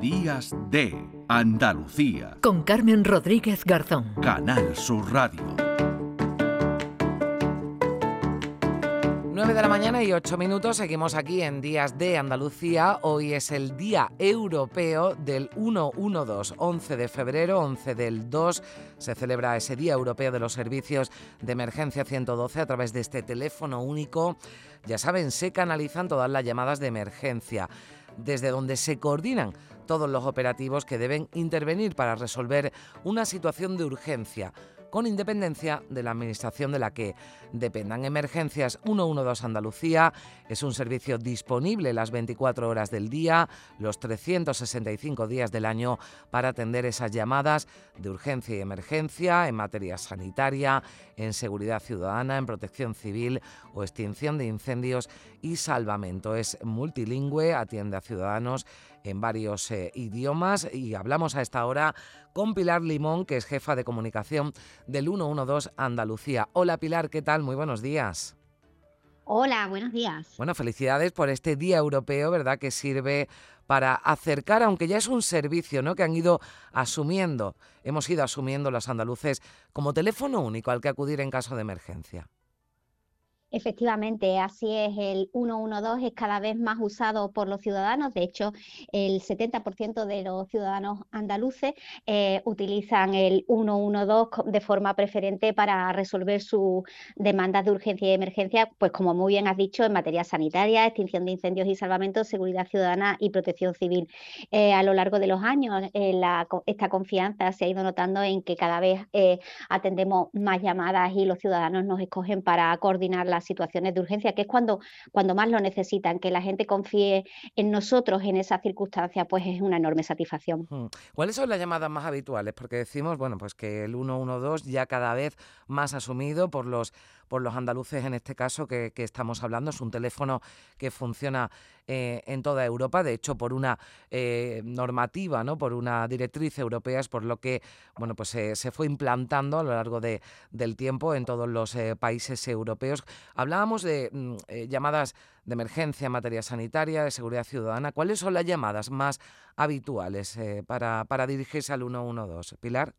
Días de Andalucía. Con Carmen Rodríguez Garzón. Canal Sur Radio. 9 de la mañana y 8 minutos, seguimos aquí en Días de Andalucía. Hoy es el Día Europeo del 112, 11 de febrero, 11 del 2. Se celebra ese Día Europeo de los Servicios de Emergencia 112 a través de este teléfono único. Ya saben, se canalizan todas las llamadas de emergencia, desde donde se coordinan todos los operativos que deben intervenir para resolver una situación de urgencia con independencia de la administración de la que dependan. Emergencias 112 Andalucía es un servicio disponible las 24 horas del día, los 365 días del año para atender esas llamadas de urgencia y emergencia en materia sanitaria, en seguridad ciudadana, en protección civil o extinción de incendios y salvamento. Es multilingüe, atiende a ciudadanos en varios eh, idiomas y hablamos a esta hora con Pilar Limón, que es jefa de comunicación del 112 Andalucía. Hola Pilar, ¿qué tal? Muy buenos días. Hola, buenos días. Bueno, felicidades por este Día Europeo, ¿verdad? Que sirve para acercar, aunque ya es un servicio, ¿no? Que han ido asumiendo, hemos ido asumiendo los andaluces como teléfono único al que acudir en caso de emergencia. Efectivamente, así es, el 112 es cada vez más usado por los ciudadanos, de hecho el 70% de los ciudadanos andaluces eh, utilizan el 112 de forma preferente para resolver sus demandas de urgencia y emergencia, pues como muy bien has dicho, en materia sanitaria, extinción de incendios y salvamento, seguridad ciudadana y protección civil. Eh, a lo largo de los años, eh, esta confianza se ha ido notando en que cada vez atendemos más llamadas y los ciudadanos nos escogen para coordinar las situaciones de urgencia, que es cuando, cuando más lo necesitan, que la gente confíe en nosotros en esas circunstancias, pues es una enorme satisfacción. ¿Cuáles son las llamadas más habituales? Porque decimos, bueno, pues que el 112 ya cada vez más asumido por los por los andaluces en este caso que, estamos hablando. Es un teléfono que funciona eh, en toda Europa, de hecho por una eh, normativa, ¿no? por una directriz europea, es por lo que bueno, pues, se fue implantando a lo largo de, del tiempo en todos los eh, países europeos. Hablábamos de mm, llamadas de emergencia en materia sanitaria, de seguridad ciudadana. ¿Cuáles son las llamadas más habituales para, para dirigirse al 112? Pilar.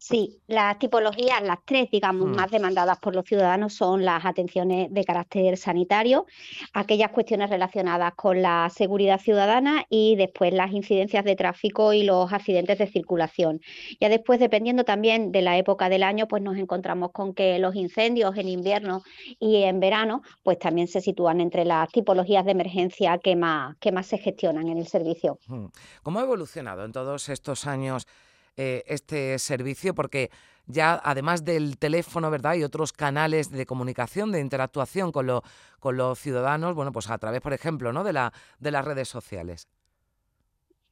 Sí, las tipologías, las tres, digamos, hmm. más demandadas por los ciudadanos son las atenciones de carácter sanitario, aquellas cuestiones relacionadas con la seguridad ciudadana y después las incidencias de tráfico y los accidentes de circulación. Ya después, dependiendo también de la época del año, pues nos encontramos con que los incendios en invierno y en verano, pues también se sitúan entre las tipologías de emergencia que más, que más se gestionan en el servicio. Hmm. ¿Cómo ha evolucionado en todos estos años? Eh, este servicio porque ya además del teléfono, ¿verdad? Y otros canales de comunicación, de interactuación con, con los ciudadanos, bueno, pues a través, por ejemplo, ¿no? de, la, de las redes sociales.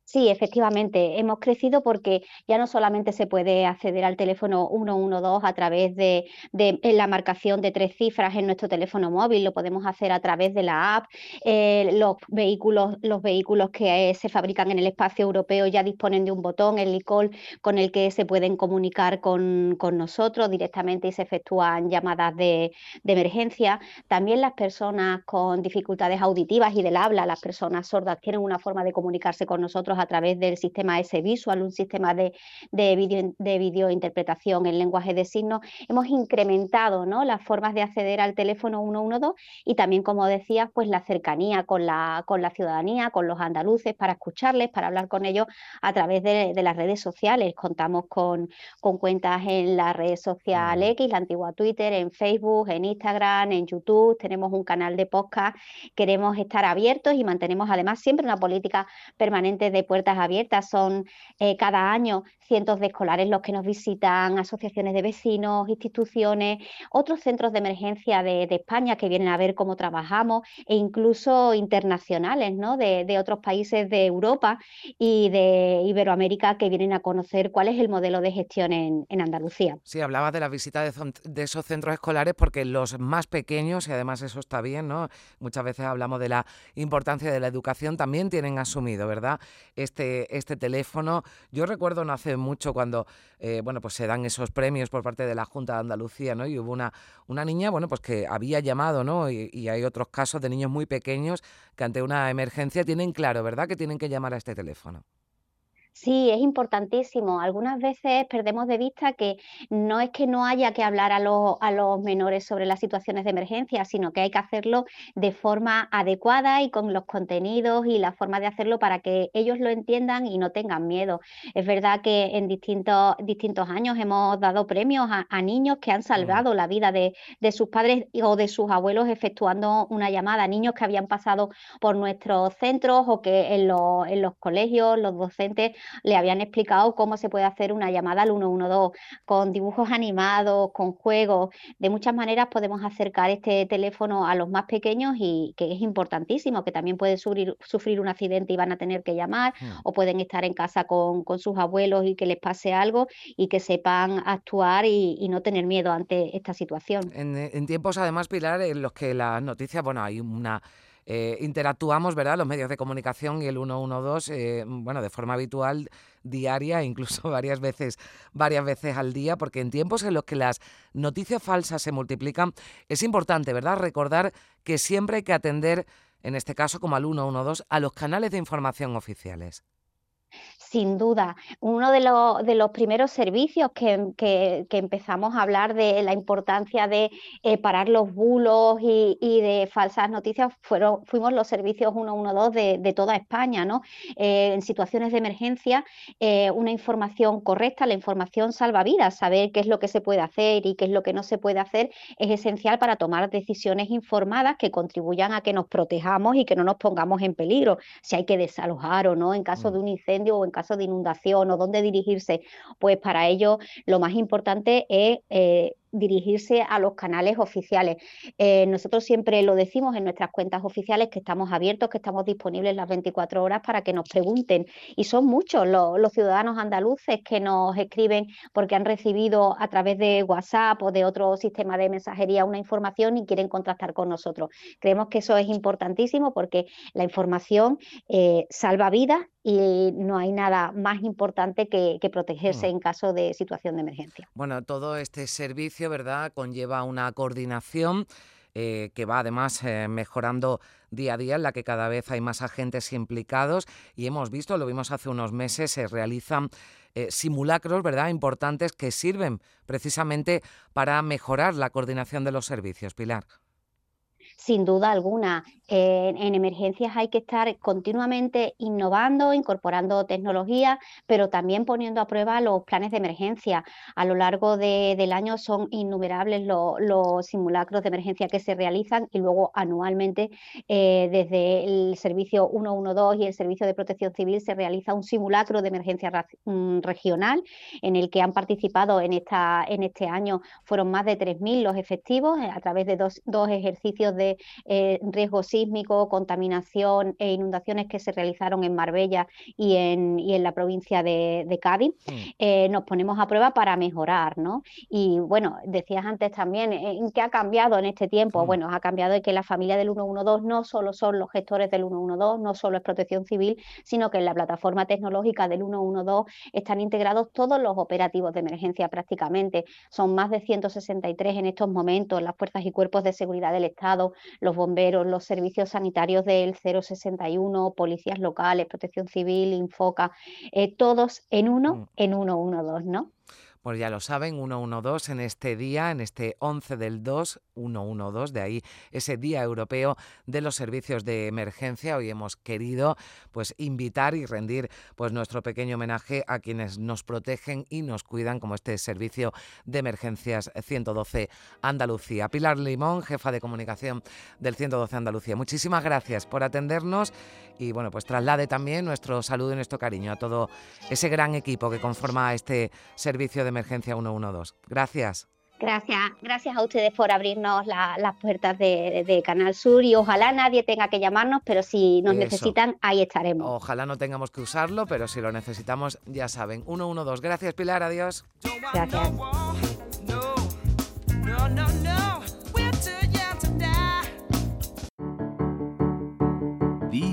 Sí, efectivamente, hemos crecido porque ya no solamente se puede acceder al teléfono 112 a través de, la marcación de tres cifras en nuestro teléfono móvil, lo podemos hacer a través de la app. Eh, los vehículos, los vehículos que eh, se fabrican en el espacio europeo ya disponen de un botón, el ICOL, con el que se pueden comunicar con, nosotros directamente y se efectúan llamadas de, de, emergencia. También las personas con dificultades auditivas y del habla, las personas sordas, tienen una forma de comunicarse con nosotros a través del sistema S-Visual, un sistema de, de, video, de videointerpretación en lenguaje de signos, hemos incrementado ¿no? las formas de acceder al teléfono 112 y también, como decías, pues la cercanía con la, con la ciudadanía, con los andaluces, para escucharles, para hablar con ellos a través de, las redes sociales. Contamos con, con, cuentas en la red social X, la antigua Twitter, en Facebook, en Instagram, en YouTube, tenemos un canal de podcast, queremos estar abiertos y mantenemos además siempre una política permanente de puertas abiertas. Son eh, cada año cientos de escolares los que nos visitan, asociaciones de vecinos, instituciones, otros centros de emergencia de, España que vienen a ver cómo trabajamos e incluso internacionales ¿no? de, otros países de Europa y de Iberoamérica que vienen a conocer cuál es el modelo de gestión en, Andalucía. Sí, hablabas de la visita de, esos centros escolares porque los más pequeños, y además eso está bien, ¿no? muchas veces hablamos de la importancia de la educación, también tienen asumido, ¿verdad? Este, este teléfono. Yo recuerdo no hace mucho cuando eh, bueno, pues se dan esos premios por parte de la Junta de Andalucía, ¿no? Y hubo una, una niña, bueno, pues que había llamado, ¿no? Y, y hay otros casos de niños muy pequeños que ante una emergencia tienen claro, ¿verdad? Que tienen que llamar a este teléfono. Sí, es importantísimo. Algunas veces perdemos de vista que no es que no haya que hablar a los, a los menores sobre las situaciones de emergencia, sino que hay que hacerlo de forma adecuada y con los contenidos y la forma de hacerlo para que ellos lo entiendan y no tengan miedo. Es verdad que en distintos, distintos años hemos dado premios a, niños que han salvado la vida de, de, sus padres o de sus abuelos efectuando una llamada, niños que habían pasado por nuestros centros o que en, los, en los colegios los docentes le habían explicado cómo se puede hacer una llamada al 112 con dibujos animados, con juegos. De muchas maneras podemos acercar este teléfono a los más pequeños y que es importantísimo, que también pueden sufrir, sufrir un accidente y van a tener que llamar hmm. o pueden estar en casa con, sus abuelos y que les pase algo y que sepan actuar y, no tener miedo ante esta situación. En, en tiempos además, Pilar, en los que las noticias, bueno, hay una eh, interactuamos, ¿verdad? Los medios de comunicación y el 112, eh, bueno, de forma habitual, diaria, incluso varias veces, varias veces al día, porque en tiempos en los que las noticias falsas se multiplican, es importante, ¿verdad? Recordar que siempre hay que atender, en este caso como al 112, a los canales de información oficiales. Sin duda, uno de, de los primeros servicios que, empezamos a hablar de la importancia de eh, parar los bulos y, de falsas noticias fueron, fuimos los servicios 112 de, toda España. ¿no? Eh, en situaciones de emergencia, eh, una información correcta, la información salva vidas, saber qué es lo que se puede hacer y qué es lo que no se puede hacer es esencial para tomar decisiones informadas que contribuyan a que nos protejamos y que no nos pongamos en peligro, si hay que desalojar o no en caso mm. de un incendio o en caso de inundación o dónde dirigirse, pues para ello lo más importante es eh, dirigirse a los canales oficiales. Eh, nosotros siempre lo decimos en nuestras cuentas oficiales que estamos abiertos, que estamos disponibles las 24 horas para que nos pregunten. Y son muchos los, ciudadanos andaluces que nos escriben porque han recibido a través de WhatsApp o de otro sistema de mensajería una información y quieren contactar con nosotros. Creemos que eso es importantísimo porque la información eh, salva vidas y no hay nada más importante que, protegerse mm. en caso de situación de emergencia. Bueno, todo este servicio, ¿verdad?, conlleva una coordinación. Eh, que va además eh, mejorando día a día, en la que cada vez hay más agentes implicados y hemos visto, lo vimos hace unos meses, se realizan eh, simulacros, ¿verdad?, importantes que sirven precisamente para mejorar la coordinación de los servicios. Pilar. Sin duda alguna, en emergencias hay que estar continuamente innovando, incorporando tecnología, pero también poniendo a prueba los planes de emergencia. A lo largo del año son innumerables los simulacros de emergencia que se realizan y luego anualmente eh, desde el servicio 112 y el servicio de protección civil se realiza un simulacro de emergencia mm, regional en el que han participado en, esta, en este año fueron más de 3.000 los efectivos eh, a través de dos, dos ejercicios de eh, riesgo sísmico, contaminación e inundaciones que se realizaron en Marbella y en, y en la provincia de, Cádiz, mm. eh, nos ponemos a prueba para mejorar, ¿no? Y bueno, decías antes también, eh, ¿en qué ha cambiado en este tiempo? Mm. Bueno, ha cambiado de que la familia del 112 no solo son los gestores del 112, no solo es protección civil, sino que en la plataforma tecnológica del 112 están integrados todos los operativos de emergencia prácticamente. Son más de 163 en estos momentos las fuerzas y cuerpos de seguridad del Estado, los bomberos, los servicios sanitarios del 061, policías locales, protección civil, Infoca, eh, todos en uno, mm. en 112, ¿no? Pues ya lo saben, 112 en este día, en este 11 del 2, 112, de ahí ese Día Europeo de los Servicios de Emergencia. Hoy hemos querido pues invitar y rendir pues nuestro pequeño homenaje a quienes nos protegen y nos cuidan como este servicio de emergencias 112 Andalucía. Pilar Limón, jefa de comunicación del 112 Andalucía. Muchísimas gracias por atendernos y bueno, pues traslade también nuestro saludo y nuestro cariño a todo ese gran equipo que conforma este servicio de emergencia 112. Gracias. Gracias, gracias a ustedes por abrirnos las puertas de, Canal Sur y ojalá nadie tenga que llamarnos, pero si nos necesitan, ahí estaremos. Ojalá no tengamos que usarlo, pero si lo necesitamos, ya saben. 112. Gracias, Pilar. Adiós. Gracias.